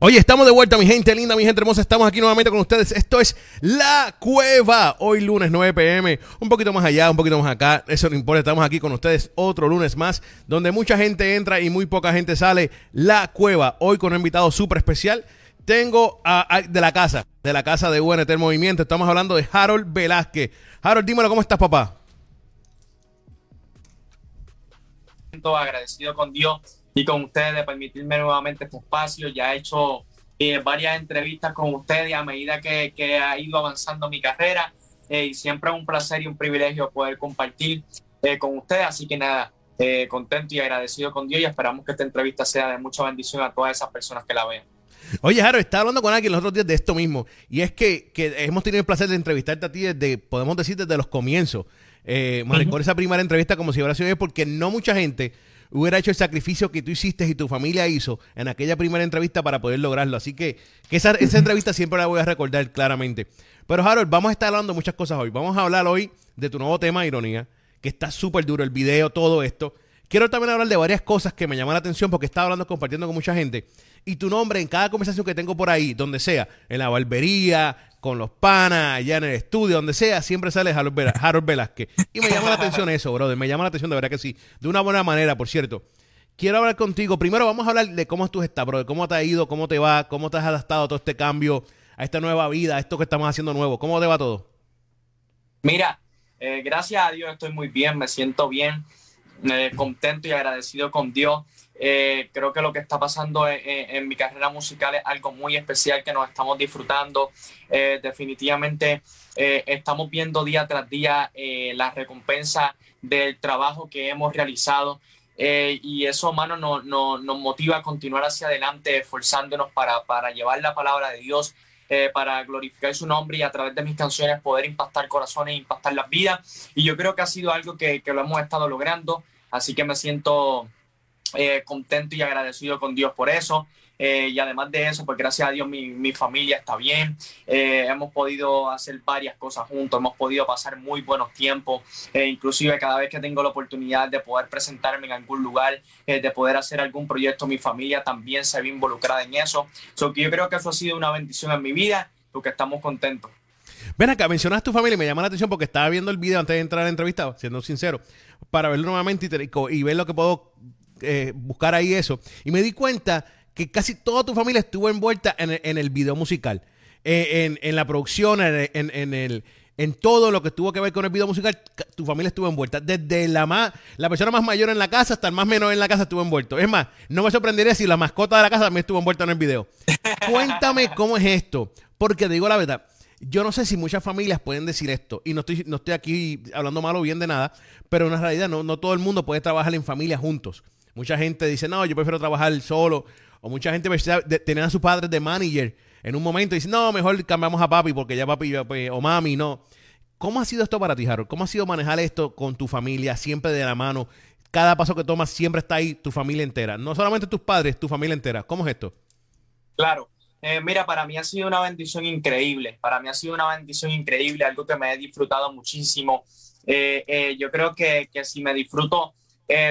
Oye, estamos de vuelta, mi gente linda, mi gente hermosa. Estamos aquí nuevamente con ustedes. Esto es La Cueva. Hoy lunes 9 pm. Un poquito más allá, un poquito más acá. Eso no importa. Estamos aquí con ustedes otro lunes más, donde mucha gente entra y muy poca gente sale. La Cueva. Hoy con un invitado súper especial. Tengo a, de la casa, de la casa de UNT Movimiento. Estamos hablando de Harold Velázquez. Harold, dímelo, ¿cómo estás, papá? Agradecido con Dios y con ustedes de permitirme nuevamente este espacio. Ya he hecho eh, varias entrevistas con ustedes a medida que, que ha ido avanzando mi carrera eh, y siempre es un placer y un privilegio poder compartir eh, con ustedes. Así que nada, contento y agradecido con Dios y esperamos que esta entrevista sea de mucha bendición a todas esas personas que la vean. Oye, Jaro, estaba hablando con alguien los otros días de esto mismo. Y es que, que hemos tenido el placer de entrevistarte a ti desde, podemos decir, desde los comienzos. Eh, esa primera entrevista como si hubiera sido porque no mucha gente hubiera hecho el sacrificio que tú hiciste y tu familia hizo en aquella primera entrevista para poder lograrlo. Así que, esa, esa entrevista siempre la voy a recordar claramente. Pero Harold, vamos a estar hablando de muchas cosas hoy. Vamos a hablar hoy de tu nuevo tema, Ironía, que está súper duro, el video, todo esto. Quiero también hablar de varias cosas que me llaman la atención porque estaba hablando, compartiendo con mucha gente. Y tu nombre en cada conversación que tengo por ahí, donde sea, en la barbería, con los panas, allá en el estudio, donde sea, siempre sale Harold, Velázquez. Y me llama la atención eso, brother. Me llama la atención, de verdad que sí. De una buena manera, por cierto. Quiero hablar contigo. Primero vamos a hablar de cómo tú estás, brother. Cómo te ha ido, cómo te va, cómo te has adaptado a todo este cambio, a esta nueva vida, a esto que estamos haciendo nuevo. ¿Cómo te va todo? Mira, eh, gracias a Dios estoy muy bien, me siento bien, eh, contento y agradecido con Dios. Eh, creo que lo que está pasando en, mi carrera musical es algo muy especial que nos estamos disfrutando. Eh, definitivamente eh, estamos viendo día tras día la recompensa del trabajo que hemos realizado. y eso, mano, nos motiva a continuar hacia adelante, esforzándonos para, para llevar la palabra de Dios, para glorificar su nombre y a través de mis canciones poder impactar corazones, impactar las vidas. Y yo creo que ha sido algo que, que lo hemos estado logrando. Así que me siento eh, contento y agradecido con Dios por eso. Eh, y además de eso, pues gracias a Dios mi, mi familia está bien. Eh, hemos podido hacer varias cosas juntos, hemos podido pasar muy buenos tiempos. inclusive cada vez que tengo la oportunidad de poder presentarme en algún lugar, de poder hacer algún proyecto, mi familia también se ve involucrada en eso. So que yo creo que eso ha sido una bendición en mi vida, porque estamos contentos. Ven acá, mencionas tu familia y me llama la atención porque estaba viendo el video antes de entrar a la entrevista, siendo sincero, para verlo nuevamente y, y ver lo que puedo eh, buscar ahí eso. Y me di cuenta que casi toda tu familia estuvo envuelta en el, en el video musical. Eh, en, la producción, en, en, el, en todo lo que tuvo que ver con el video musical, tu familia estuvo envuelta. Desde la más, la persona más mayor en la casa hasta el más menor en la casa estuvo envuelto. Es más, no me sorprendería si la mascota de la casa también estuvo envuelta en el video. Cuéntame cómo es esto. Porque te digo la verdad, yo no sé si muchas familias pueden decir esto, y no estoy, no estoy aquí hablando mal o bien de nada, pero en realidad no, no todo el mundo puede trabajar en familia juntos. Mucha gente dice, no, yo prefiero trabajar solo. O mucha gente tener a sus padres de manager en un momento y dice, no, mejor cambiamos a papi porque ya papi pues, o mami, no. ¿Cómo ha sido esto para ti, Harold? ¿Cómo ha sido manejar esto con tu familia, siempre de la mano? Cada paso que tomas siempre está ahí tu familia entera. No solamente tus padres, tu familia entera. ¿Cómo es esto? Claro. Eh, mira, para mí ha sido una bendición increíble. Para mí ha sido una bendición increíble, algo que me he disfrutado muchísimo. Eh, eh, yo creo que, que si me disfruto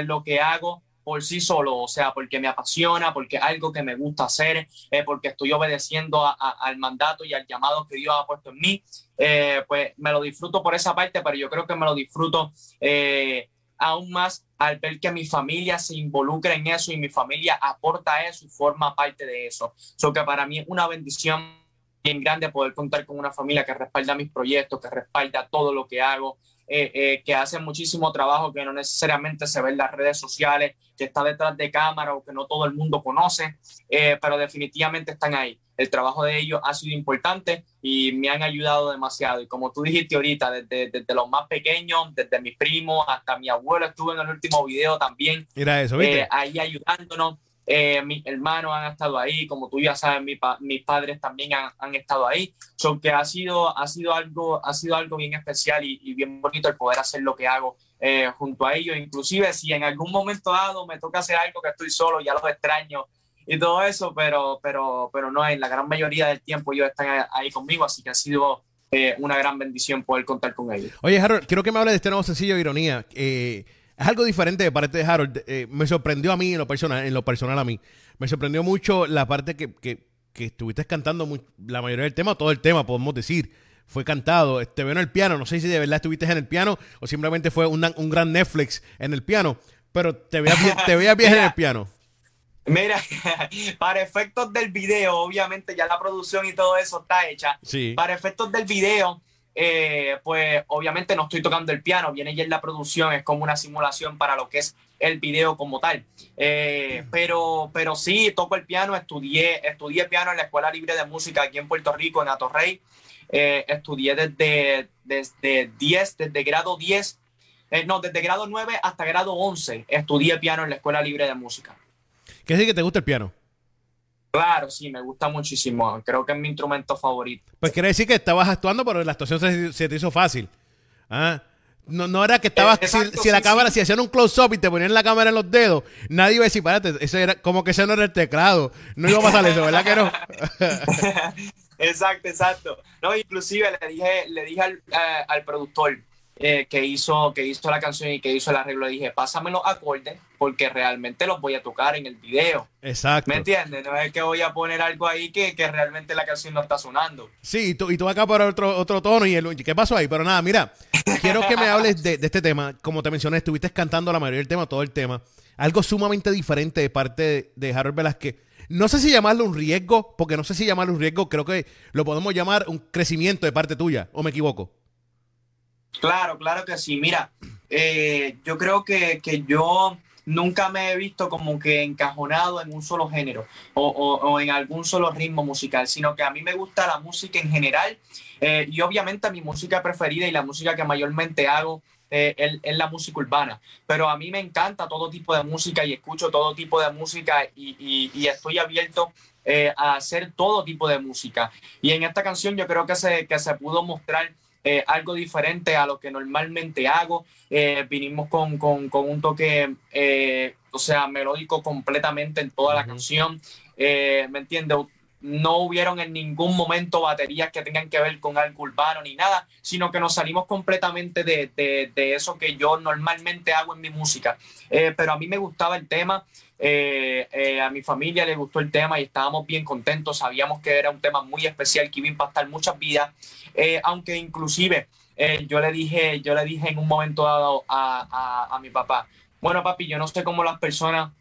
lo que hago, por sí solo, o sea, porque me apasiona, porque es algo que me gusta hacer, eh, porque estoy obedeciendo al mandato y al llamado que Dios ha puesto en mí, eh, pues me lo disfruto por esa parte, pero yo creo que me lo disfruto eh, aún más al ver que mi familia se involucra en eso y mi familia aporta eso y forma parte de eso. So que para mí es una bendición bien grande poder contar con una familia que respalda mis proyectos, que respalda todo lo que hago, eh, eh, que hacen muchísimo trabajo que no necesariamente se ve en las redes sociales, que está detrás de cámara o que no todo el mundo conoce, eh, pero definitivamente están ahí. El trabajo de ellos ha sido importante y me han ayudado demasiado. Y como tú dijiste ahorita, desde, desde los más pequeños, desde mis primos hasta mi abuelo, estuve en el último video también. Mira eso, ahí ayudándonos. Eh, mis hermanos han estado ahí, como tú ya sabes, mis padres también han, estado ahí. So que ha sido, ha sido, algo, ha sido algo bien especial y, bien bonito el poder hacer lo que hago eh, junto a ellos. Inclusive si en algún momento dado me toca hacer algo que estoy solo, ya los extraño y todo eso, pero, pero, pero no, en la gran mayoría del tiempo ellos están ahí conmigo, así que ha sido eh, una gran bendición poder contar con ellos. Oye, Harold, quiero que me hable de este nuevo sencillo ironía. Eh, es algo diferente de parte de Harold. Eh, me sorprendió a mí en lo personal, en lo personal a mí. Me sorprendió mucho la parte que, que estuviste cantando la mayoría del tema, todo el tema, podemos decir. Fue cantado. Te veo en el piano. No sé si de verdad estuviste en el piano o simplemente fue un gran Netflix en el piano. Pero te veía bien, te veía bien en el piano. Mira, para efectos del video, obviamente ya la producción y todo eso está hecha. Sí. Para efectos del video, eh, pues obviamente no estoy tocando el piano, viene ya en la producción, es como una simulación para lo que es el video como tal. Eh, pero, pero sí, toco el piano, estudié, estudié piano en la Escuela Libre de Música aquí en Puerto Rico, en Atorrey. Eh, estudié desde, desde 10, desde grado 10, no, desde grado 9 hasta grado 11, estudié piano en la Escuela Libre de Música. ¿Qué es que te gusta el piano? Claro, sí, me gusta muchísimo. Creo que es mi instrumento favorito. Pues quiere decir que estabas actuando, pero la actuación se, te hizo fácil. ¿Ah? No, no era que estabas. si, la cámara, si hacían un close-up y te ponían la cámara en los dedos, nadie iba a decir, párate, ese era, como que ese no era el teclado. No iba a pasar eso, ¿verdad que no? exacto, exacto. No, inclusive le dije, le dije al, eh, al productor, eh, que, hizo, que hizo la canción y que hizo el arreglo, dije, pásame los acordes porque realmente los voy a tocar en el video. Exacto. ¿Me entiendes? No es que voy a poner algo ahí que, que realmente la canción no está sonando. Sí, y tú, y tú acá por otro, otro tono y el, ¿qué pasó ahí? Pero nada, mira, quiero que me hables de, este tema. Como te mencioné, estuviste cantando la mayoría del tema, todo el tema. Algo sumamente diferente de parte de, de Harold Velázquez. No sé si llamarlo un riesgo, porque no sé si llamarlo un riesgo, creo que lo podemos llamar un crecimiento de parte tuya, o me equivoco. Claro, claro que sí. Mira, eh, yo creo que, yo nunca me he visto como que encajonado en un solo género o, en algún solo ritmo musical, sino que a mí me gusta la música en general eh, y obviamente mi música preferida y la música que mayormente hago eh, es, la música urbana, pero a mí me encanta todo tipo de música y escucho todo tipo de música y, estoy abierto a hacer todo tipo de música. Y en esta canción yo creo que se, que se pudo mostrar eh, algo diferente a lo que normalmente hago. Eh, vinimos con, un toque, eh, o sea, melódico completamente en toda la canción. ¿Me entiendes? No hubieron en ningún momento baterías que tengan que ver con algo urbano ni nada, sino que nos salimos completamente de, de eso que yo normalmente hago en mi música. pero a mí me gustaba el tema. Eh, eh, a mi familia le gustó el tema y estábamos bien contentos. Sabíamos que era un tema muy especial que iba a impactar muchas vidas, eh, aunque inclusive yo le dije, yo le dije en un momento dado a, a, mi papá, bueno papi, yo no sé cómo las personas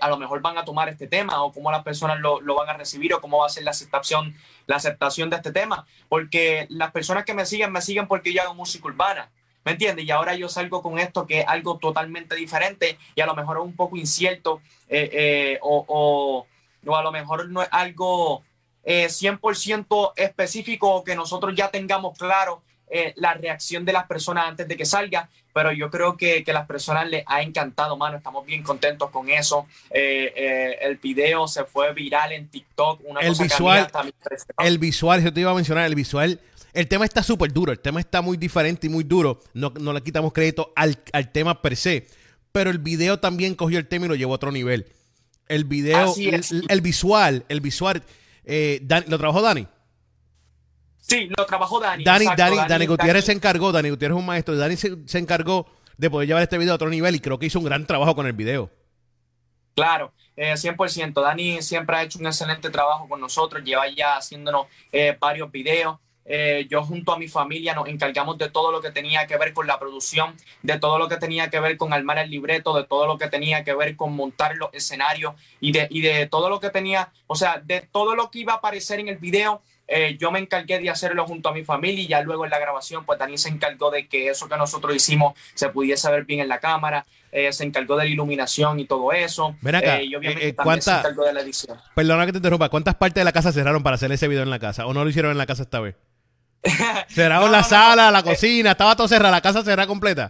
a lo mejor van a tomar este tema o cómo las personas lo, lo, van a recibir o cómo va a ser la aceptación, la aceptación de este tema, porque las personas que me siguen me siguen porque yo hago música urbana. ¿Me entiendes? Y ahora yo salgo con esto que es algo totalmente diferente y a lo mejor es un poco incierto eh, eh, o, o, a lo mejor no es algo 100% eh, específico o que nosotros ya tengamos claro la reacción de las personas antes de que salga, pero yo creo que, que las personas les ha encantado, mano, estamos bien contentos con eso. el video se fue viral en TikTok, una el visual, el visual, yo te iba a mencionar, el visual el tema está súper duro, el tema está muy diferente y muy duro. No, le quitamos crédito al, tema per se. Pero el video también cogió el tema y lo llevó a otro nivel. El video, el, visual, el visual. Eh, ¿Lo trabajó Dani? Sí, lo trabajó Dani. Dani, Dani, Dani, Gutiérrez se encargó, Dani Gutiérrez es un maestro, Dani se, encargó de poder llevar este video a otro nivel y creo que hizo un gran trabajo con el video. Claro, eh, 100%. Dani siempre ha hecho un excelente trabajo con nosotros, lleva ya haciéndonos eh, varios videos. Eh, yo junto a mi familia nos encargamos de todo lo que tenía que ver con la producción, de todo lo que tenía que ver con armar el libreto, de todo lo que tenía que ver con montar los escenarios y de, y de todo lo que tenía, o sea, de todo lo que iba a aparecer en el video. Eh, yo me encargué de hacerlo junto a mi familia y ya luego en la grabación, pues Dani se encargó de que eso que nosotros hicimos se pudiese ver bien en la cámara, eh, se encargó de la iluminación y todo eso. Ven acá, y obviamente también se encargó de la edición. Perdona que te interrumpa, ¿cuántas partes de la casa cerraron para hacer ese video en la casa? ¿O no lo hicieron en la casa esta vez? Cerrado la sala, la cocina, estaba todo cerrado, la casa cerrada completa.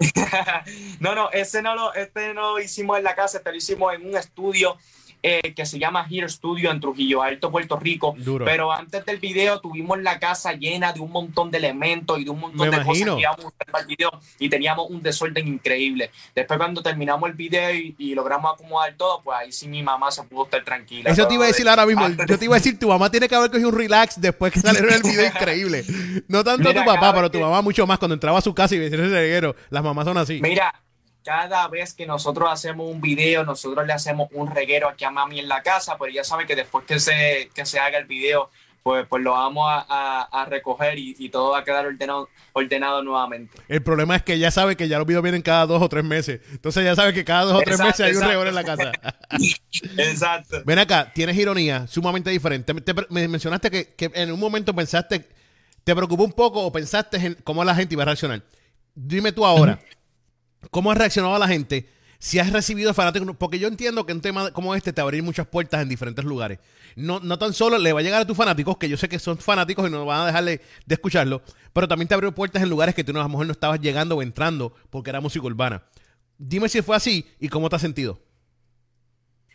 no, no, ese no lo, este no lo hicimos en la casa, este lo hicimos en un estudio eh, que se llama Here Studio en Trujillo Alto, Puerto Rico. Pero antes del video tuvimos la casa llena de un montón de elementos y de un montón de cosas que íbamos a usar para el video y teníamos un desorden increíble. Después cuando terminamos el video y, logramos acomodar todo, pues ahí sí mi mamá se pudo estar tranquila. Eso te iba a decir ahora mismo. Yo te iba a decir, tu mamá tiene que haber cogido un relax después que salió el video increíble. No tanto tu papá, pero tu mamá mucho más cuando entraba a su casa y veía ese reguero. Las mamás son así. Mira, cada vez que nosotros hacemos un video, nosotros le hacemos un reguero aquí a mami en la casa, pero ya sabe que después que se, que se haga el video, pues, pues lo vamos a, recoger y, todo va a quedar ordenado, ordenado nuevamente. El problema es que ya sabe que ya los videos vienen cada dos o tres meses. Entonces ya sabe que cada dos o tres meses hay un reguero en la casa. exacto. Ven acá, tienes ironía sumamente diferente. me mencionaste que, que en un momento pensaste, te preocupó un poco o pensaste en cómo la gente iba a reaccionar. Dime tú ahora. ¿Cómo ha reaccionado la gente? Si has recibido fanáticos, porque yo entiendo que un tema como este te a abrir muchas puertas en diferentes lugares. No, no tan solo le va a llegar a tus fanáticos, que yo sé que son fanáticos y no van a dejarle de escucharlo, pero también te abrió puertas en lugares que tú a lo mejor no estabas llegando o entrando porque era música urbana. Dime si fue así y cómo te has sentido.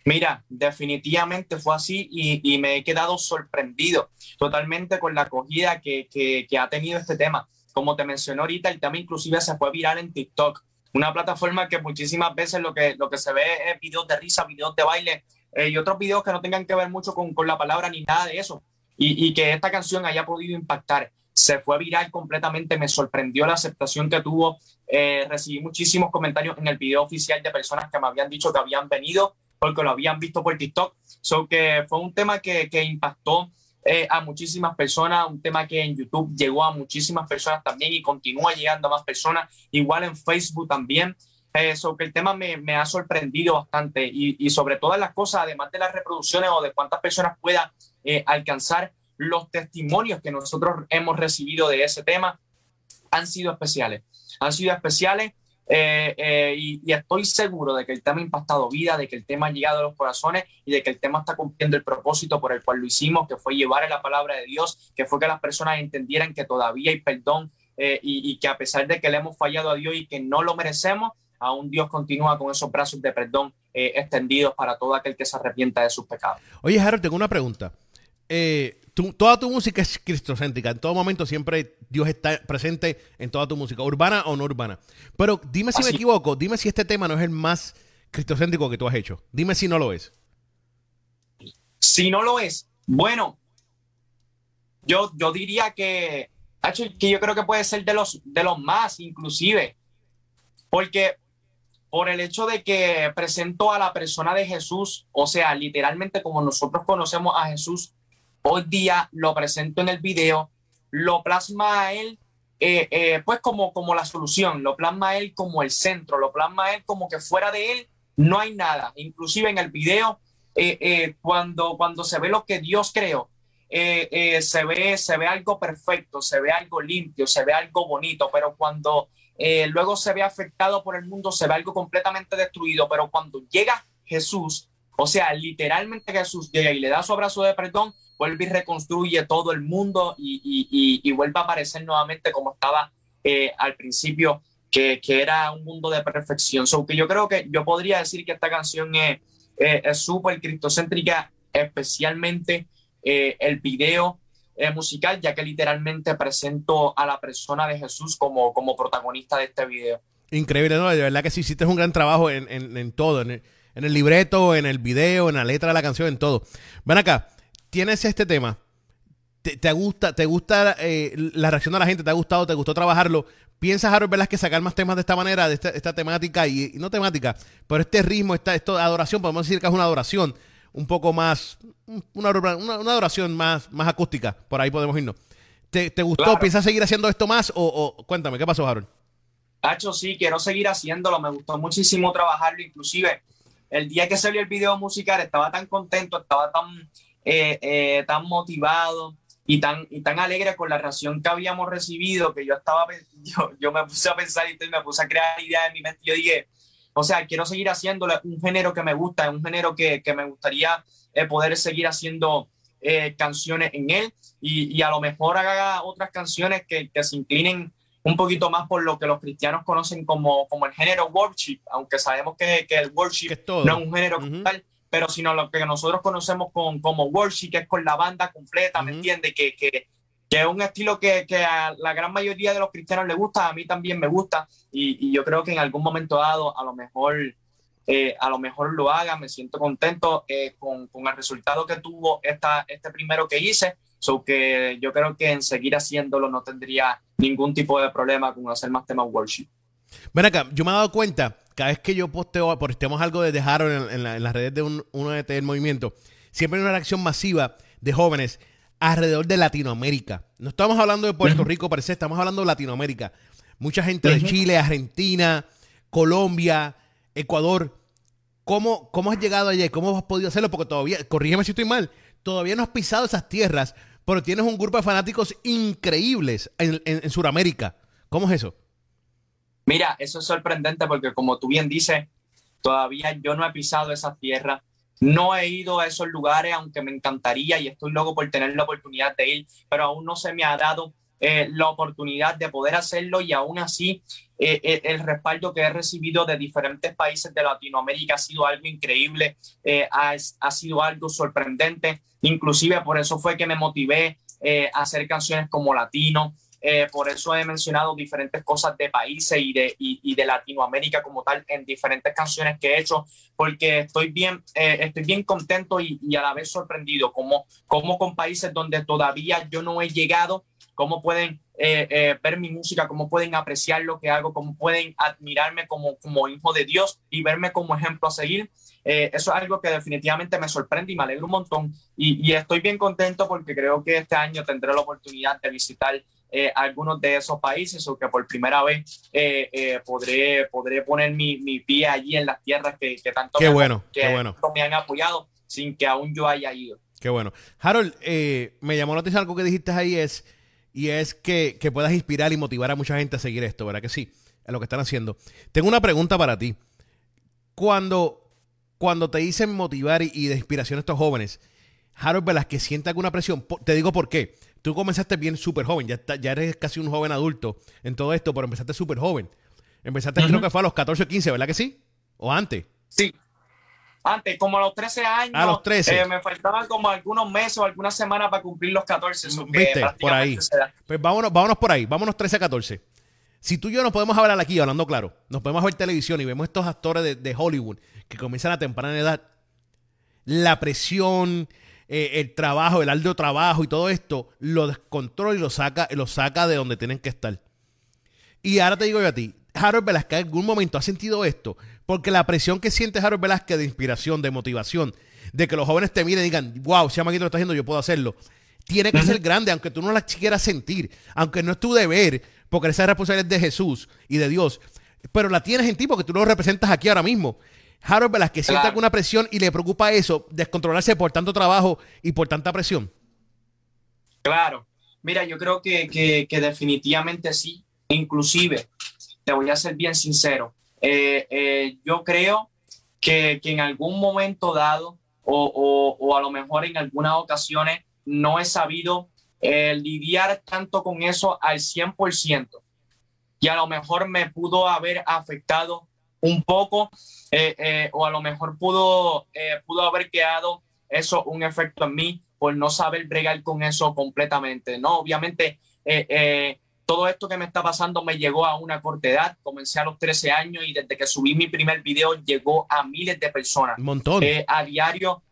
Mira, definitivamente fue así y, me he quedado sorprendido totalmente con la acogida que, que ha tenido este tema. Como te mencioné ahorita, el tema inclusive se fue viral en TikTok una plataforma que muchísimas veces lo que, lo que se ve es videos de risa, videos de baile eh, y otros videos que no tengan que ver mucho con, con la palabra ni nada de eso. Y, y, que esta canción haya podido impactar. Se fue viral completamente, me sorprendió la aceptación que tuvo. Eh, recibí muchísimos comentarios en el video oficial de personas que me habían dicho que habían venido porque lo habían visto por TikTok. So que fue un tema que, que impactó eh, a muchísimas personas, un tema que en YouTube llegó a muchísimas personas también y continúa llegando a más personas, igual en Facebook también. Eso, que el tema me, me ha sorprendido bastante y, y, sobre todas las cosas, además de las reproducciones o de cuántas personas pueda eh, alcanzar, los testimonios que nosotros hemos recibido de ese tema han sido especiales. Han sido especiales eh, eh, y, estoy seguro de que el tema ha impactado vida, de que el tema ha llegado a los corazones y de que el tema está cumpliendo el propósito por el cual lo hicimos, que fue llevar la palabra de Dios, que fue que las personas entendieran que todavía hay perdón eh, y, que a pesar de que le hemos fallado a Dios y que no lo merecemos, aún Dios continúa con esos brazos de perdón extendidos para todo aquel que se arrepienta de sus pecados. Oye, Harold, tengo una pregunta. Eh, toda tu música es cristocéntrica. En todo momento siempre Dios está presente en toda tu música, urbana o no urbana. Pero dime si me equivoco, dime si este tema no es el más cristocéntrico que tú has hecho. Dime si no lo es. Si no lo es, bueno, yo, yo diría que, que yo creo que puede ser de los, de los más, inclusive, porque por el hecho de que presento a la persona de Jesús, o sea, literalmente como nosotros conocemos a Jesús, hoy día lo presento en el video, lo plasma a él eh, eh, pues como, como la solución, lo plasma a él como el centro, lo plasma a él como que fuera de él no hay nada. Inclusive en el video, eh, cuando, cuando se ve lo que Dios creó, se, ve, se ve algo perfecto, se ve algo limpio, se ve algo bonito, pero cuando luego se ve afectado por el mundo, se ve algo completamente destruido, pero cuando llega Jesús, o sea, literalmente Jesús llega y le da su abrazo de perdón, vuelve y reconstruye todo el mundo y, vuelve a aparecer nuevamente como estaba eh, al principio, que, era un mundo de perfección. So, que yo creo que yo podría decir que esta canción es súper cristocéntrica, especialmente eh, el video eh, musical, ya que literalmente presento a la persona de Jesús como, como protagonista de este video. Increíble, ¿no? De verdad que sí hiciste un gran trabajo en, en, todo, en el, en el libreto, en el video, en la letra de la canción, en todo. Ven acá, tienes este tema, te, gusta, te gusta eh, la reacción de la gente, te ha gustado, te gustó trabajarlo. ¿Piensas, Harold que sacar más temas de esta manera, de esta, temática, y, no temática, pero este ritmo, esta, esto, adoración, podemos decir que es una adoración un poco más, una, una, adoración más, más acústica, por ahí podemos irnos. ¿Te, gustó? ¿Piensas seguir haciendo esto más? O, cuéntame, ¿qué pasó, Harold? Hacho, sí, quiero seguir haciéndolo, me gustó muchísimo trabajarlo, inclusive el día que salió el video musical estaba tan contento, estaba tan eh, eh, tan motivado y tan, y tan alegre con la reacción que habíamos recibido que yo estaba, yo, yo me puse a pensar y me puse a crear ideas en mi mente. Yo dije, o sea, quiero seguir haciendo un género que me gusta, un género que, que me gustaría eh, poder seguir haciendo canciones en él y, y, a lo mejor haga otras canciones que, que, se inclinen un poquito más por lo que los cristianos conocen como, como el género worship, aunque sabemos que, que el worship no es un género tal pero sino lo que nosotros conocemos con, como worship, que es con la banda completa, ¿me entiendes? Que, que, que, es un estilo que, que, a la gran mayoría de los cristianos les gusta, a mí también me gusta, y, y yo creo que en algún momento dado a lo mejor... Eh, a lo mejor lo haga, me siento contento eh, con, con, el resultado que tuvo esta, este primero que hice, so que yo creo que en seguir haciéndolo no tendría ningún tipo de problema con hacer más temas worship. Ven acá, yo me he dado cuenta, cada vez que yo posteo, estemos algo de Harold en, en, las redes de un, uno de del movimiento, siempre hay una reacción masiva de jóvenes alrededor de Latinoamérica. No estamos hablando de Puerto Rico, parece, estamos hablando de Latinoamérica. Mucha gente de Chile, Argentina, Colombia, Ecuador. ¿Cómo, ¿Cómo has llegado allí? ¿Cómo has podido hacerlo? Porque todavía, corrígeme si estoy mal, todavía no has pisado esas tierras, pero tienes un grupo de fanáticos increíbles en, en, Sudamérica. ¿Cómo es eso? Mira, eso es sorprendente porque como tú bien dices, todavía yo no he pisado esas tierras. No he ido a esos lugares, aunque me encantaría y estoy loco por tener la oportunidad de ir, pero aún no se me ha dado eh, la oportunidad de poder hacerlo y aún así eh, eh, el respaldo que he recibido de diferentes países de Latinoamérica ha sido algo increíble, ha, ha, sido algo sorprendente, inclusive por eso fue que me motivé a hacer canciones como Latino, eh, por eso he mencionado diferentes cosas de países y de, y, de Latinoamérica como tal en diferentes canciones que he hecho, porque estoy bien, eh, estoy bien contento y, a la vez sorprendido, como, como con países donde todavía yo no he llegado, cómo pueden eh, ver mi música, cómo pueden apreciar lo que hago, cómo pueden admirarme como, como hijo de Dios y verme como ejemplo a seguir. eso es algo que definitivamente me sorprende y me alegra un montón. Y, y, estoy bien contento porque creo que este año tendré la oportunidad de visitar eh, algunos de esos países o que por primera vez eh, eh, podré, podré poner mi, mi, pie allí en las tierras que, que tanto, me, bueno, que bueno. me han apoyado sin que aún yo haya ido. Qué bueno. Harold, me llamó la atención algo que dijiste ahí es, y es que, que, puedas inspirar y motivar a mucha gente a seguir esto, ¿verdad que sí? A lo que están haciendo. Tengo una pregunta para ti. Cuando, cuando te dicen motivar y, y de inspiración a estos jóvenes, Harold que siente alguna presión, te digo por qué tú comenzaste bien súper joven, ya, ya eres casi un joven adulto en todo esto, pero empezaste súper joven. Empezaste creo que fue a los 14 o 15, ¿verdad que sí? ¿O antes? Sí. Antes, como a los 13 años. A los 13. Eh, me faltaban como algunos meses o algunas semanas para cumplir los 14. ¿Viste? Por ahí. Pues vámonos, vámonos por ahí. Vámonos 13 a 14. Si tú y yo nos podemos hablar aquí, hablando claro, nos podemos ver televisión y vemos estos actores de, de Hollywood que comienzan a temprana edad, la presión, eh, el trabajo, el arduo trabajo y todo esto, lo descontrola y lo saca, lo saca de donde tienen que estar. Y ahora te digo yo a ti, Harold Velázquez en algún momento ha sentido esto, porque la presión que siente Harold Velázquez de inspiración, de motivación, de que los jóvenes te miren y digan, wow, si Amaguito lo está haciendo, yo puedo hacerlo, tiene que ser grande, aunque tú no la quieras sentir, aunque no es tu deber, porque esa responsabilidad es de Jesús y de Dios, pero la tienes en ti porque tú lo representas aquí ahora mismo. Harold Velázquez siente alguna presión y le preocupa eso, descontrolarse por tanto trabajo y por tanta presión. Claro. Mira, yo creo que, definitivamente sí. Inclusive, te voy a ser bien sincero. Eh, eh, yo creo que, en algún momento dado o, a lo mejor en algunas ocasiones no he sabido eh, lidiar tanto con eso al 100% y a lo mejor me pudo haber afectado un poco eh, eh, o a lo mejor pudo, eh, pudo haber quedado eso un efecto en mí por no saber bregar con eso completamente. No, obviamente todo esto que me está pasando me llegó a una corta edad. Comencé a los 13 años y desde que subí mi primer video llegó a miles de personas. Un montón. a diario.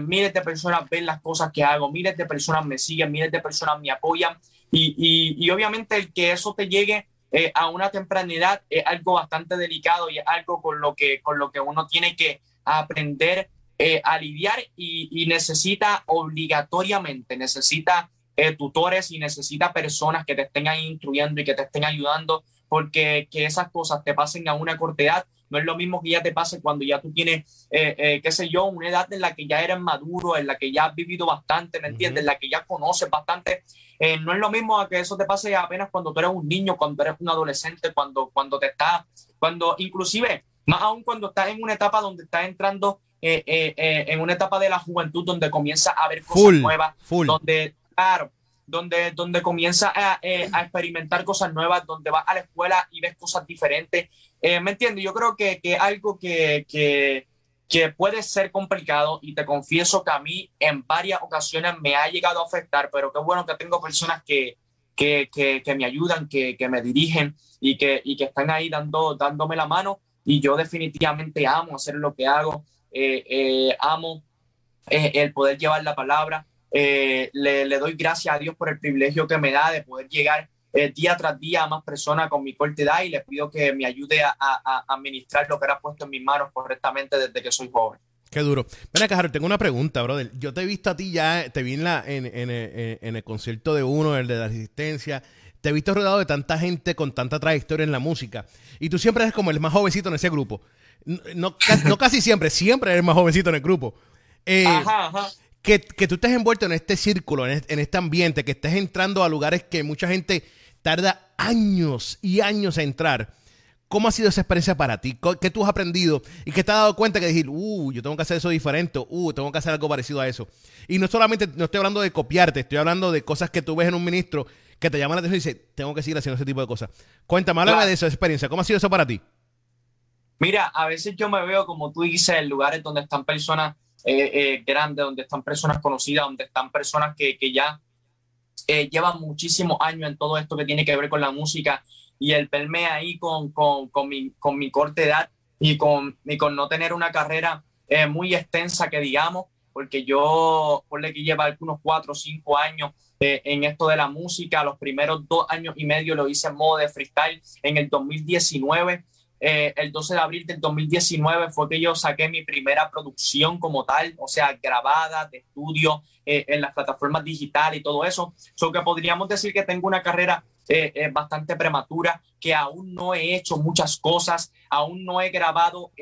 miles de personas ven las cosas que hago, miles de personas me siguen, miles de personas me apoyan y, y, y obviamente el que eso te llegue eh, a una temprana edad es algo bastante delicado y es algo con lo que, con lo que uno tiene que aprender eh, a lidiar y, necesita obligatoriamente, necesita eh, tutores y necesita personas que te estén ahí instruyendo y que te estén ayudando, porque que esas cosas te pasen a una corta no es lo mismo que ya te pase cuando ya tú tienes, qué sé yo, una edad en la que ya eres maduro, en la que ya has vivido bastante, ¿me entiendes? En la que ya conoces bastante eh, no es lo mismo a que eso te pase apenas cuando tú eres un niño, cuando eres un adolescente, cuando, cuando te estás, cuando inclusive, más aún cuando estás en una etapa donde estás entrando eh, eh, en una etapa de la juventud donde comienza a ver cosas nuevas, donde, claro, donde, donde comienza a, experimentar cosas nuevas, donde vas a la escuela y ves cosas diferentes. ¿Me entiendes? Yo creo que, que algo que, que que puede ser complicado y te confieso que a mí en varias ocasiones me ha llegado a afectar, pero qué bueno que tengo personas que, que, que, me ayudan, que, que, me dirigen y que, y que están ahí dando, dándome la mano. Y yo definitivamente amo hacer lo que hago, eh, eh, amo eh, el poder llevar la palabra, le, doy gracias a Dios por el privilegio que me da de poder llegar eh, día tras día a más personas con mi corte de edad y les pido que me ayude a, administrar lo que era puesto en mis manos correctamente desde que soy joven. Qué duro. Ven acá, tengo una pregunta, brother. Yo te he visto a ti ya, te vi en, la, en, en, el concierto de uno, el de la Resistencia. Te he visto rodeado de tanta gente con tanta trayectoria en la música. Y tú siempre eres como el más jovencito en ese grupo. No, casi, siempre, siempre eres el más jovencito en el grupo. Eh, ajá, ajá. Que, tú estés envuelto en este círculo, en este, en este ambiente, que estés entrando a lugares que mucha gente tarda años y años a entrar. ¿Cómo ha sido esa experiencia para ti? ¿Qué tú has aprendido? ¿Y qué te has dado cuenta que decir, uh, yo tengo que hacer eso diferente, uh, tengo que hacer algo parecido a eso? Y no solamente, no estoy hablando de copiarte, estoy hablando de cosas que tú ves en un ministro que te llaman la atención y dices, tengo que seguir haciendo ese tipo de cosas. Cuéntame, háblame de esa experiencia. ¿Cómo ha sido eso para ti? Mira, a veces yo me veo, como tú dices, en lugares donde están personas eh, eh, grandes, donde están personas conocidas, donde están personas que, que ya eh, lleva muchísimos años en todo esto que tiene que ver con la música y el verme ahí con, con, con, mi, con mi corta edad y con, y con no tener una carrera eh, muy extensa que digamos, porque yo, por que lleva algunos cuatro o cinco años eh, en esto de la música, los primeros dos años y medio lo hice en modo de freestyle, en el 2019 eh, el 12 de abril del 2019 fue que yo saqué mi primera producción como tal, o sea, grabada de estudio eh, en las plataformas digitales y todo eso. So que podríamos decir que tengo una carrera eh, bastante prematura, que aún no he hecho muchas cosas, aún no he grabado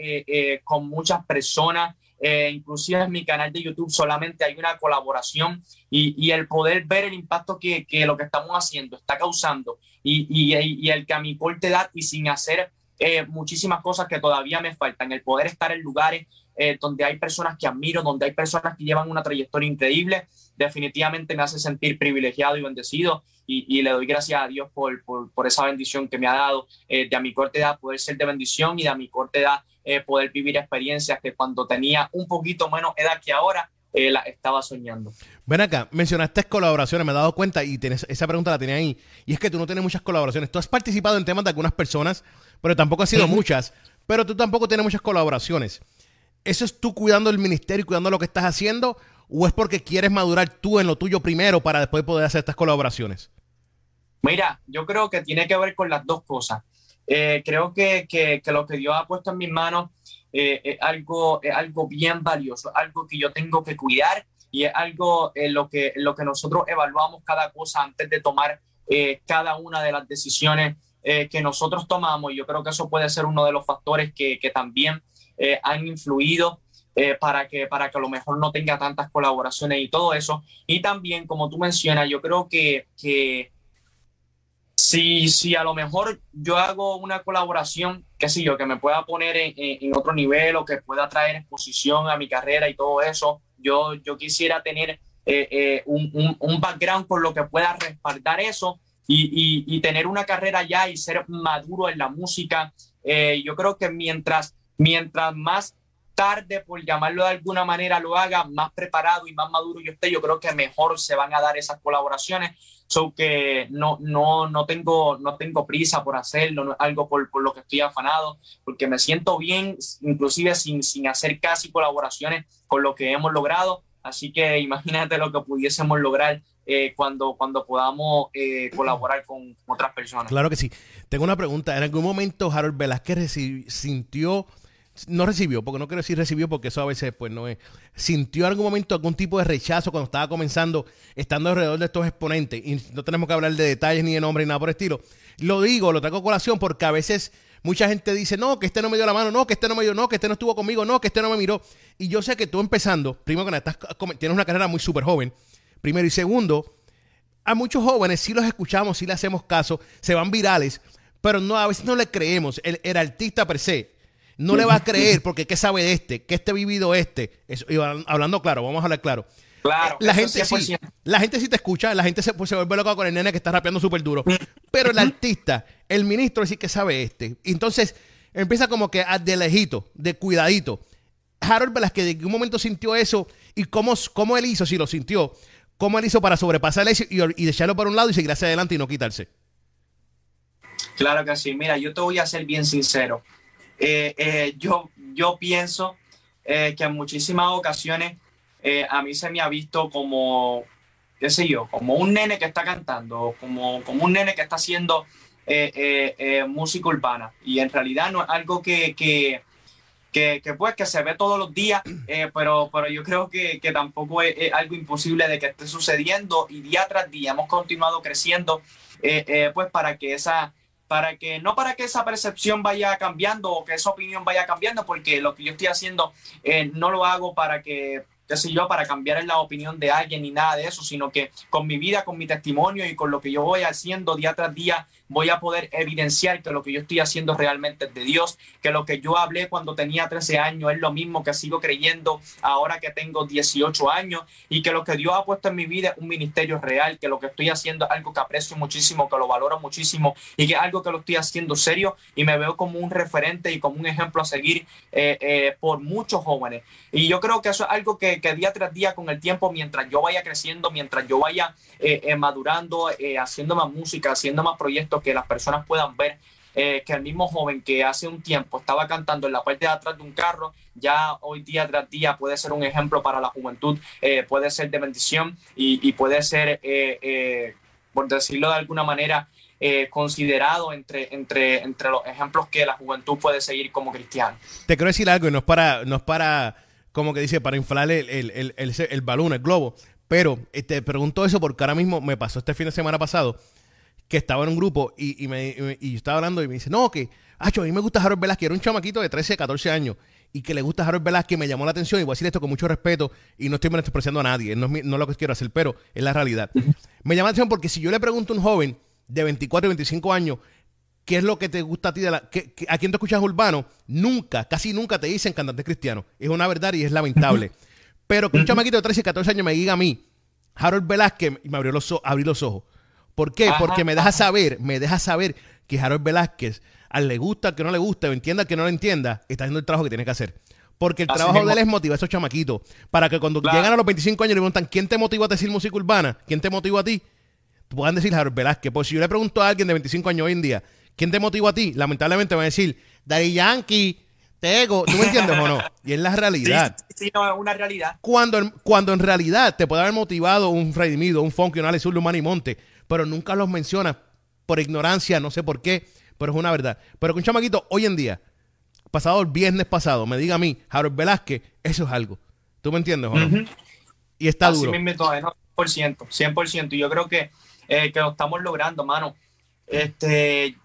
con muchas personas. inclusive en mi canal de YouTube solamente hay una colaboración y, el poder ver el impacto que, lo que estamos haciendo está causando y, y el que a mi corta edad y sin hacer eh, muchísimas cosas que todavía me faltan. El poder estar en lugares eh, donde hay personas que admiro, donde hay personas que llevan una trayectoria increíble, definitivamente me hace sentir privilegiado y bendecido. Y, le doy gracias a Dios por, por, esa bendición que me ha dado eh, de a mi corta edad poder ser de bendición y de a mi corta edad poder vivir experiencias que cuando tenía un poquito menos edad que ahora, estaba soñando. Ven acá, mencionaste colaboraciones, me he dado cuenta y tienes, esa pregunta la tenía ahí. Y es que tú no tienes muchas colaboraciones. Tú has participado en temas de algunas personas, pero tampoco ha sido muchas. Pero tú tampoco tienes muchas colaboraciones. ¿Eso es tú cuidando el ministerio y cuidando lo que estás haciendo? ¿O es porque quieres madurar tú en lo tuyo primero para después poder hacer estas colaboraciones? Mira, yo creo que tiene que ver con las dos cosas. Eh, creo que, que, lo que Dios ha puesto en mis manos eh, es, algo, es algo bien valioso, algo que yo tengo que cuidar y es algo en lo que, lo que nosotros evaluamos cada cosa antes de tomar eh, cada una de las decisiones eh, que nosotros tomamos. Y yo creo que eso puede ser uno de los factores que, que también eh, han influido para, que, para que a lo mejor no tenga tantas colaboraciones y todo eso. Y también, como tú mencionas, yo creo que, que si, si a lo mejor yo hago una colaboración, qué sé yo, que me pueda poner en, otro nivel o que pueda traer exposición a mi carrera y todo eso, yo, yo quisiera tener un, un, un, background por lo que pueda respaldar eso y, tener una carrera ya y ser maduro en la música. Eh, yo creo que mientras, mientras más tarde, por llamarlo de alguna manera, lo haga, más preparado y más maduro yo esté, yo creo que mejor se van a dar esas colaboraciones. So que no, no, no, tengo, no tengo prisa por hacerlo, no algo por, por, lo que estoy afanado, porque me siento bien, inclusive sin, sin hacer casi colaboraciones con lo que hemos logrado. Así que imagínate lo que pudiésemos lograr eh, cuando, cuando podamos eh, colaborar con otras personas. Claro que sí. Tengo una pregunta. ¿En algún momento Harold Velázquez sintió, no recibió, porque no quiero decir recibió porque eso a veces pues no es, sintió en algún momento algún tipo de rechazo cuando estaba comenzando, estando alrededor de estos exponentes? Y no tenemos que hablar de detalles ni de nombre ni nada por el estilo. Lo digo, lo traigo a colación porque a veces mucha gente dice, no, que este no me dio la mano, no, que este no me dio, no, que este no estuvo conmigo, no, que este no me miró. Y yo sé que tú empezando, primero que nada, tienes una carrera muy súper joven, Primero y segundo, a muchos jóvenes sí los escuchamos, sí le hacemos caso, se van virales, pero no, a veces no le creemos. El, artista per se no le va a creer porque ¿qué sabe de este? ¿Qué este vivido este? hablando claro, vamos a hablar claro. Claro, la gente, sí, la gente sí te escucha, la gente se, pues, se vuelve loca con el nene que está rapeando súper duro. Pero el artista, el ministro sí que sabe este. Entonces empieza como que de lejito, de cuidadito. Harold Velázquez, ¿de qué momento sintió eso? ¿Y cómo, cómo él hizo, si lo sintió? ¿Cómo él hizo para sobrepasar eso y, y dejarlo para un lado y seguir hacia adelante y no quitarse? Claro que sí. Mira, yo te voy a ser bien sincero. Eh, eh, yo, yo pienso eh, que en muchísimas ocasiones a mí se me ha visto como, qué sé yo, como un nene que está cantando, como, como un nene que está haciendo música urbana. Y en realidad no es algo que que, pues que se ve todos los días, eh, pero, pero yo creo que, que tampoco es, algo imposible de que esté sucediendo y día tras día hemos continuado creciendo, eh, eh, pues para que esa, para que no para que esa percepción vaya cambiando o que esa opinión vaya cambiando, porque lo que yo estoy haciendo no lo hago para que qué sé yo, para cambiar la opinión de alguien ni nada de eso, sino que con mi vida, con mi testimonio y con lo que yo voy haciendo día tras día, voy a poder evidenciar que lo que yo estoy haciendo realmente es de Dios, que lo que yo hablé cuando tenía 13 años es lo mismo que sigo creyendo ahora que tengo 18 años y que lo que Dios ha puesto en mi vida es un ministerio real, que lo que estoy haciendo es algo que aprecio muchísimo, que lo valoro muchísimo y que es algo que lo estoy haciendo serio y me veo como un referente y como un ejemplo a seguir eh, eh, por muchos jóvenes. Y yo creo que eso es algo que, día tras día con el tiempo, mientras yo vaya creciendo, mientras yo vaya eh, madurando, haciendo más música, haciendo más proyectos, que las personas puedan ver eh, que el mismo joven que hace un tiempo estaba cantando en la parte de atrás de un carro, ya hoy día tras día puede ser un ejemplo para la juventud, eh, puede ser de bendición y, puede ser, eh, por decirlo de alguna manera, considerado entre, entre, entre los ejemplos que la juventud puede seguir como cristiano. Te quiero decir algo y no es para, no es para como que dice, para inflar el, el, el, el balón, el globo, pero te pregunto eso porque ahora mismo me pasó este fin de semana pasado que estaba en un grupo y, y, me, y estaba hablando y me dice, no, que, a mí me gusta Harold Velázquez, era un chamaquito de 13, 14 años y que le gusta Harold Velázquez, me llamó la atención y voy a decir esto con mucho respeto y no estoy menospreciando a nadie, no es, no lo que quiero hacer, pero es la realidad. Me llama la atención porque si yo le pregunto a un joven de 24 y 25 años, ¿qué es lo que te gusta a ti? De la, ¿A quién te escuchas urbano? Nunca, casi nunca te dicen cantante cristiano. Es una verdad y es lamentable. Pero que un chamaquito de 13, 14 años me diga a mí, Harold Velázquez, y me abrió los, abrí los ojos. ¿Por qué? Porque me deja saber, me deja saber que Harold Velázquez, al le gusta, que no le gusta, o entienda que no lo entienda, está haciendo el trabajo que tiene que hacer. Porque el trabajo de él es motivar a esos chamaquitos. Para que cuando llegan a los 25 años y le preguntan, ¿quién te motivó a decir música urbana? ¿Quién te motivó a ti? Puedan decir Harold Velázquez. Porque si yo le pregunto a alguien de 25 años hoy en día, ¿quién te motivó a ti? Lamentablemente van a decir, Daddy Yankee, Tego. ¿Tú me entiendes o no? Y es la realidad. Sí, no, es una realidad. Cuando, cuando en realidad te puede haber motivado un Freddy Mido, un Funky, un Alex un Manny Monte, pero nunca los menciona por ignorancia, no sé por qué, pero es una verdad. Pero que un chamaquito hoy en día, pasado el viernes pasado, me diga a mí, Harold Velázquez, eso es algo. ¿Tú me entiendes, Y está Así duro. Mismo, 100%, 100%. Y yo creo que, eh, que lo estamos logrando, mano. Este,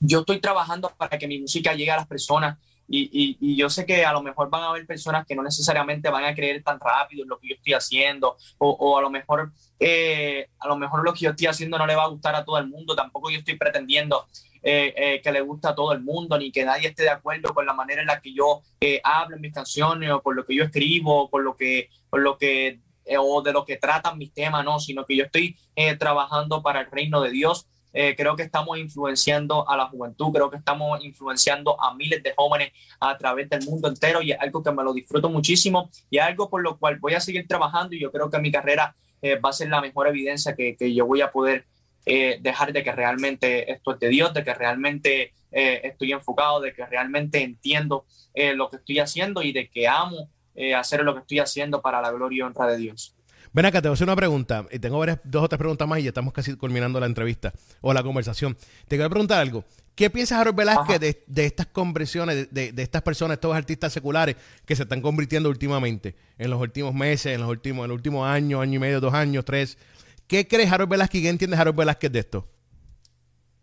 yo estoy trabajando para que mi música llegue a las personas y, y, yo sé que a lo mejor van a haber personas que no necesariamente van a creer tan rápido en lo que yo estoy haciendo, o, o a lo mejor eh, a lo mejor lo que yo estoy haciendo no le va a gustar a todo el mundo, tampoco yo estoy pretendiendo eh, eh, que le guste a todo el mundo, ni que nadie esté de acuerdo con la manera en la que yo hablo en mis canciones, o con lo que yo escribo, o con lo que, con lo que o de lo que tratan mis temas, no, sino que yo estoy trabajando para el reino de Dios eh, creo que estamos influenciando a la juventud, creo que estamos influenciando a miles de jóvenes a través del mundo entero y es algo que me lo disfruto muchísimo y es algo por lo cual voy a seguir trabajando y yo creo que mi carrera eh, va a ser la mejor evidencia que, yo voy a poder eh, dejar de que realmente esto es de Dios, de que realmente estoy enfocado, de que realmente entiendo lo que estoy haciendo y de que amo hacer lo que estoy haciendo para la gloria y honra de Dios. Ven acá, te voy a hacer una pregunta. Y tengo varias, dos o tres preguntas más y ya estamos casi culminando la entrevista o la conversación. Te quiero preguntar algo. ¿Qué piensas, Harold Velázquez, de, estas conversiones, de, estas personas, estos artistas seculares que se están convirtiendo últimamente, en los últimos meses, en los últimos, en el último año, año y medio, dos años, tres? ¿Qué crees, Harold Velázquez? ¿Qué entiendes, Harold Velázquez, de esto?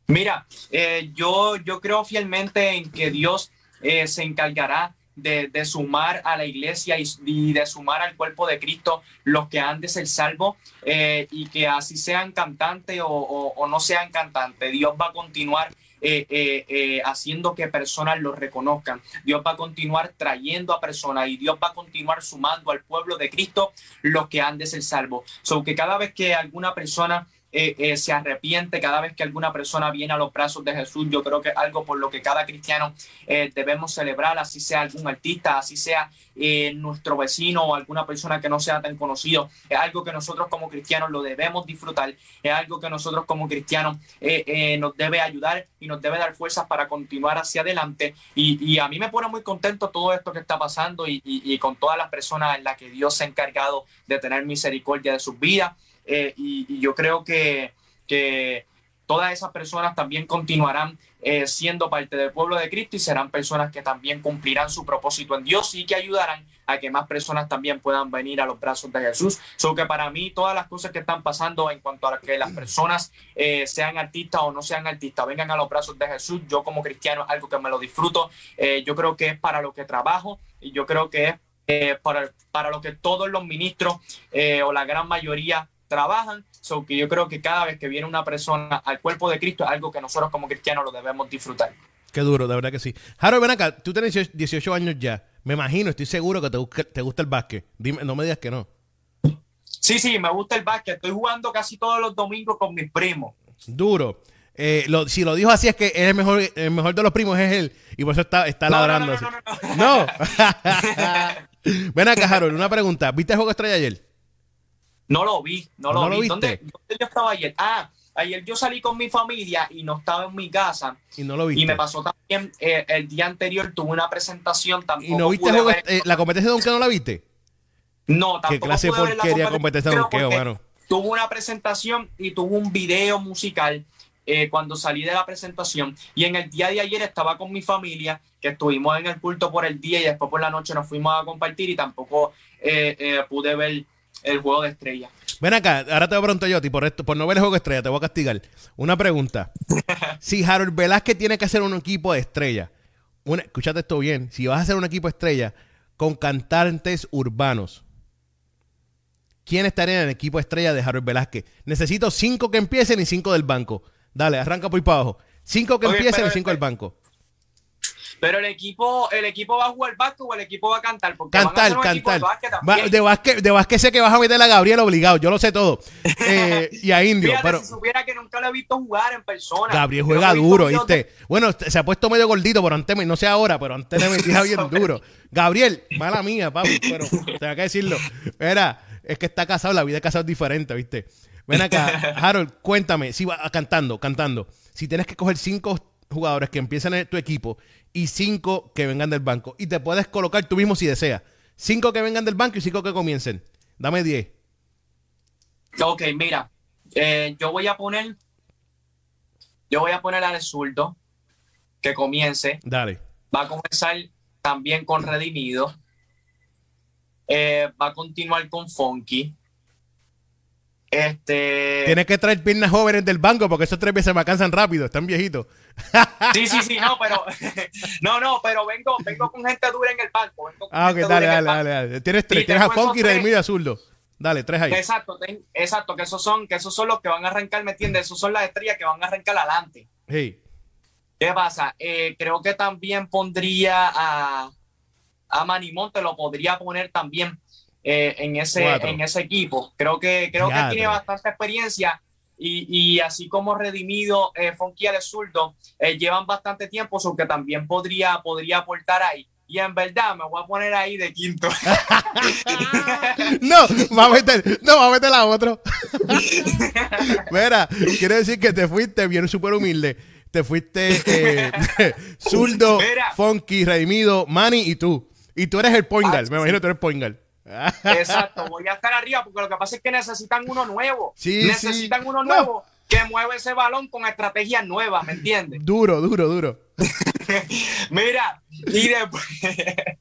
Mira, eh, yo, yo creo fielmente en que Dios eh, se encargará de, sumar a la iglesia y, de sumar al cuerpo de Cristo los que han de ser salvos eh, y que así sean cantantes o, no sean cantantes. Dios va a continuar eh, eh, haciendo que personas lo reconozcan. Dios va a continuar trayendo a personas y Dios va a continuar sumando al pueblo de Cristo los que han de ser salvos. So que cada vez que alguna persona eh, eh, se arrepiente cada vez que alguna persona viene a los brazos de Jesús. Yo creo que es algo por lo que cada cristiano eh, debemos celebrar, así sea algún artista, así sea nuestro vecino o alguna persona que no sea tan conocido. Es algo que nosotros como cristianos lo debemos disfrutar, es algo que nosotros como cristianos nos debe ayudar y nos debe dar fuerzas para continuar hacia adelante. Y, a mí me pone muy contento todo esto que está pasando y, y con todas las personas en las que Dios se ha encargado de tener misericordia de sus vidas eh, y, yo creo que, que todas esas personas también continuarán eh, siendo parte del pueblo de Cristo y serán personas que también cumplirán su propósito en Dios y que ayudarán a que más personas también puedan venir a los brazos de Jesús. So que para mí todas las cosas que están pasando en cuanto a que las personas eh, sean artistas o no sean artistas, vengan a los brazos de Jesús, yo como cristiano es algo que me lo disfruto, yo creo que es para lo que trabajo y yo creo que es para, para lo que todos los ministros o la gran mayoría trabajan. So que yo creo que cada vez que viene una persona al cuerpo de Cristo es algo que nosotros como cristianos lo debemos disfrutar. Qué duro, de verdad que sí. Harold, ven acá, tú tienes 18 años ya. Me imagino, estoy seguro que te, gusta, te gusta el básquet. Dime, no me digas que no. Sí, sí, me gusta el básquet. Estoy jugando casi todos los domingos con mis primos. Duro. Eh, lo, si lo dijo así es que es el mejor, el mejor de los primos es él y por eso está, está No, ladrando. no, no, no. No. ven acá, Harold, una pregunta. ¿Viste el juego estrella ayer? No lo vi, no lo ¿No lo vi. ¿Dónde, dónde yo estaba ayer? Ah, ayer yo salí con mi familia y no estaba en mi casa. Y no lo viste. Y me pasó también eh, el día anterior, tuve una presentación tampoco. ¿Y no viste ver- eh, la competencia de donkeo no la viste? No, tampoco Qué clase de pude ver la porquería competencia de donkeo, mano. Tuve una presentación y tuve un video musical eh, cuando salí de la presentación. Y en el día de ayer estaba con mi familia, que estuvimos en el culto por el día y después por la noche nos fuimos a compartir y tampoco pude ver el juego de estrella. Ven acá, ahora te voy a preguntar yo a ti, por, esto, por no ver el juego estrella, te voy a castigar. Una pregunta. si Harold Velázquez tiene que hacer un equipo de estrella, una, escúchate esto bien, si vas a hacer un equipo de estrella con cantantes urbanos, ¿quién estaría en el equipo de estrella de Harold Velázquez? Necesito cinco que empiecen y cinco del banco. Dale, arranca por ahí para abajo. Cinco que empiecen y cinco del banco. Pero el equipo, el equipo va a jugar básquet o el equipo va a cantar. Porque van a Cantar, cantar. de básquet Va- de, básquet, de básquet sé que vas a meter a Gabriel obligado, yo lo sé todo. Eh, y a Indio, Fíjate, pero si supiera que nunca lo he visto jugar en persona. Gabriel juega duro, ¿viste? Bueno, se ha puesto medio gordito, pero antes, no sé ahora, pero antes le metía bien duro. Gabriel, mala mía, papi, pero tengo que decirlo. Era, es que está casado, la vida de casado es diferente, ¿viste? Ven acá, Harold, cuéntame, si va cantando, cantando, si tienes que coger cinco jugadores que empiecen en tu equipo y cinco que vengan del banco, y te puedes colocar tú mismo si deseas, cinco que vengan del banco y cinco que comiencen. Dame diez. Ok, mira, eh, yo voy a poner, yo voy a poner al zurdo que comience. Dale. Va a comenzar también con Redimido. Eh, va a continuar con Funky. Este. Tienes que traer piernas jóvenes del banco porque esos tres veces me cansan rápido, están viejitos. Sí, sí, sí, no, pero no, no, pero vengo, vengo con gente dura en el banco. vengo con Ah, ok, dale, dale, dale. Tienes tres, Sí, tienes a Funky, y a Zurdo. Dale, tres ahí. Exacto, ten- exacto, que esos son, que esos son los que van a arrancar, ¿me entiendes? Esos son las estrellas que van a arrancar adelante. Hey. ¿Qué pasa? Eh, creo que también pondría a, a Manny Monte, lo podría poner también eh, en, ese, Cuatro. en ese equipo. Creo que, creo que tiene bastante experiencia y, y así como Redimido, eh, Fonky y Zurdo eh, llevan bastante tiempo, so que también podría, podría aportar ahí. Y en verdad me voy a poner ahí de quinto. No, va a meter, no, va a meter a otro. Mira, quiere decir que te fuiste bien súper humilde. Te fuiste eh, Zurdo, Mira. Funky, Redimido, Manny y tú. Y tú eres el Ah, sí, Me imagino que tú eres point guard. Exacto, voy a estar arriba porque lo que pasa es que necesitan uno nuevo. Sí, necesitan sí. uno No. nuevo que mueva ese balón con estrategias nuevas, ¿me entiendes? Duro, duro, duro. Mira, y después,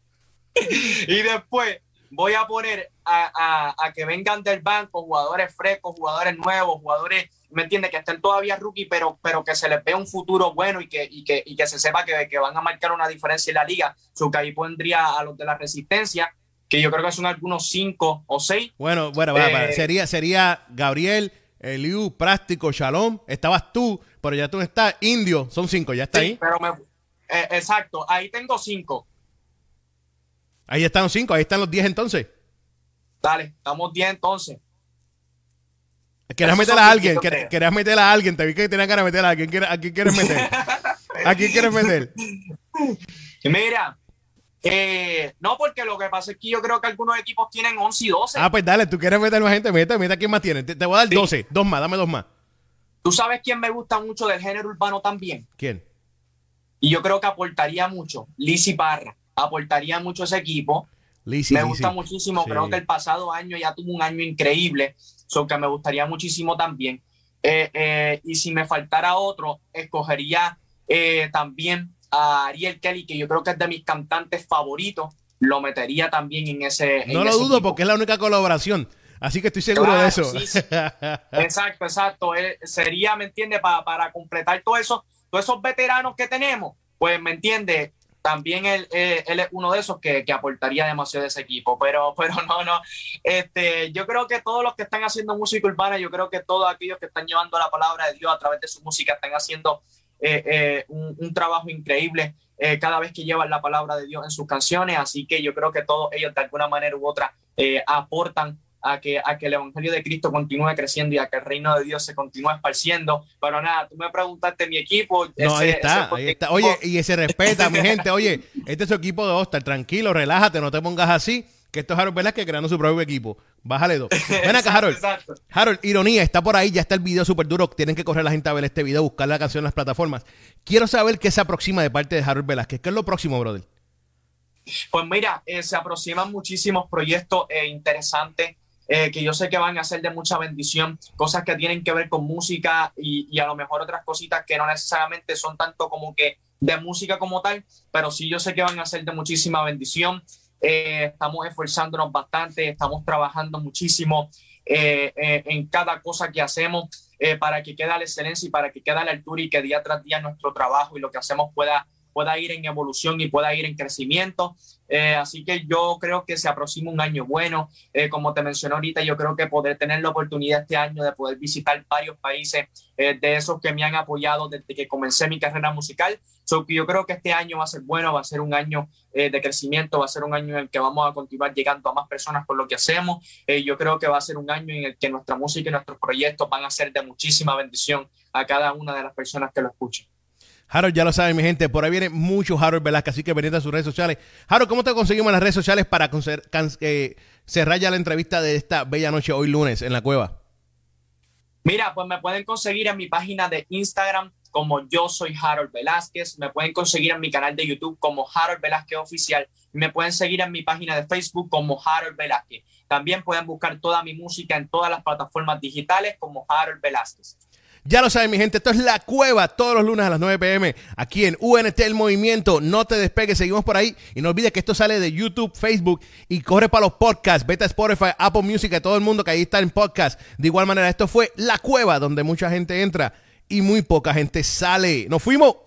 y después voy a poner a, a- a que vengan del banco jugadores frescos, jugadores nuevos, jugadores, ¿me entiendes? Que estén todavía rookie, pero, pero que se les vea un futuro bueno y que, y que, y que se sepa que, que van a marcar una diferencia en la liga. So que ahí pondría a los de la resistencia, que yo creo que son algunos cinco o seis. Bueno, bueno, va, va. Eh, Sería, sería Gabriel, Eliu, Práctico, Shalom. Estabas tú, pero ya tú estás. Indio, son cinco, ya está Sí, ahí. pero me, eh, exacto, ahí tengo cinco. Ahí están los cinco, ahí están los diez entonces. Dale, estamos 10 entonces. Querías meter a alguien, quer- querías meter a alguien, te vi que tenías ganas de meter a alguien. ¿A quién quieres meter? ¿A quién quieres meter? Mira, eh, no, porque lo que pasa es que yo creo que algunos equipos tienen 11 y 12. Ah, pues dale, tú quieres meter más gente, mete, mete a quién más tienes. Te, te voy a dar Sí. 12, dos más, dame dos más. Tú sabes quién me gusta mucho del género urbano también. ¿Quién? Y yo creo que aportaría mucho. Lizzy Parra. Aportaría mucho ese equipo. me gusta muchísimo. Creo que el pasado año ya tuvo un año increíble, so que me gustaría muchísimo también. Eh, eh, y si me faltara otro, escogería eh, también a Ariel Kelly, que yo creo que es de mis cantantes favoritos. Lo metería también en ese. No lo dudo porque es la única colaboración. Así que estoy seguro de eso. exacto, exacto. sería, ¿me entiende? para completar todo eso, todos esos veteranos que tenemos, pues, ¿me entiende? también él, eh, él, es uno de esos que, que, aportaría demasiado a ese equipo, pero, pero no, no. Este, yo creo que todos los que están haciendo música urbana, yo creo que todos aquellos que están llevando la palabra de Dios a través de su música están haciendo eh, eh, un, trabajo increíble cada vez que llevan la palabra de Dios en sus canciones, así que yo creo que todos ellos de alguna manera u otra aportan a que, a que el Evangelio de Cristo continúe creciendo y a que el reino de Dios se continúe esparciendo. Pero nada, tú me preguntaste mi equipo. No, ahí está, ahí está. Oye, y se respeta, mi gente. Oye, este es su equipo de Hostal. Tranquilo, relájate, no te pongas así. Que esto es Harold que creando su propio equipo. Bájale dos. Ven acá, Harold. Harold, ironía, está por ahí, ya está el video súper duro. Tienen que correr la gente a ver este video, buscar la canción en las plataformas. Quiero saber qué se aproxima de parte de Harold Velázquez. ¿Qué es lo próximo, brother? Pues mira, eh, se aproximan muchísimos proyectos eh, interesantes eh, que yo sé que van a ser de mucha bendición, cosas que tienen que ver con música y, a lo mejor otras cositas que no necesariamente son tanto como que de música como tal, pero sí yo sé que van a ser de muchísima bendición. Eh, estamos esforzándonos bastante, estamos trabajando muchísimo eh, en cada cosa que hacemos para que quede la excelencia y para que quede la altura y que día tras día nuestro trabajo y lo que hacemos pueda pueda ir en evolución y pueda ir en crecimiento. Eh, así que yo creo que se aproxima un año bueno. Eh, como te mencioné ahorita, yo creo que poder tener la oportunidad este año de poder visitar varios países eh, de esos que me han apoyado desde que comencé mi carrera musical. So, yo creo que este año va a ser bueno, va a ser un año de crecimiento, va a ser un año en el que vamos a continuar llegando a más personas por lo que hacemos. yo creo que va a ser un año en el que nuestra música y nuestros proyectos van a ser de muchísima bendición a cada una de las personas que lo escuchen. Harold, ya lo saben, mi gente, por ahí viene mucho Harold Velázquez, así que venid a sus redes sociales. Harold, ¿cómo te conseguimos en las redes sociales para eh, cerrar ya la entrevista de esta bella noche hoy lunes en la cueva? Mira, pues me pueden conseguir en mi página de Instagram como yo soy Harold Velázquez, me pueden conseguir en mi canal de YouTube como Harold Velázquez Oficial, me pueden seguir en mi página de Facebook como Harold Velázquez. También pueden buscar toda mi música en todas las plataformas digitales como Harold Velázquez. Ya lo saben, mi gente, esto es La Cueva todos los lunes a las 9 pm aquí en UNT El Movimiento. No te despegues, seguimos por ahí. Y no olvides que esto sale de YouTube, Facebook y corre para los podcasts. Vete a Spotify, Apple Music, a todo el mundo que ahí está en podcast. De igual manera, esto fue La Cueva, donde mucha gente entra y muy poca gente sale. ¡Nos fuimos!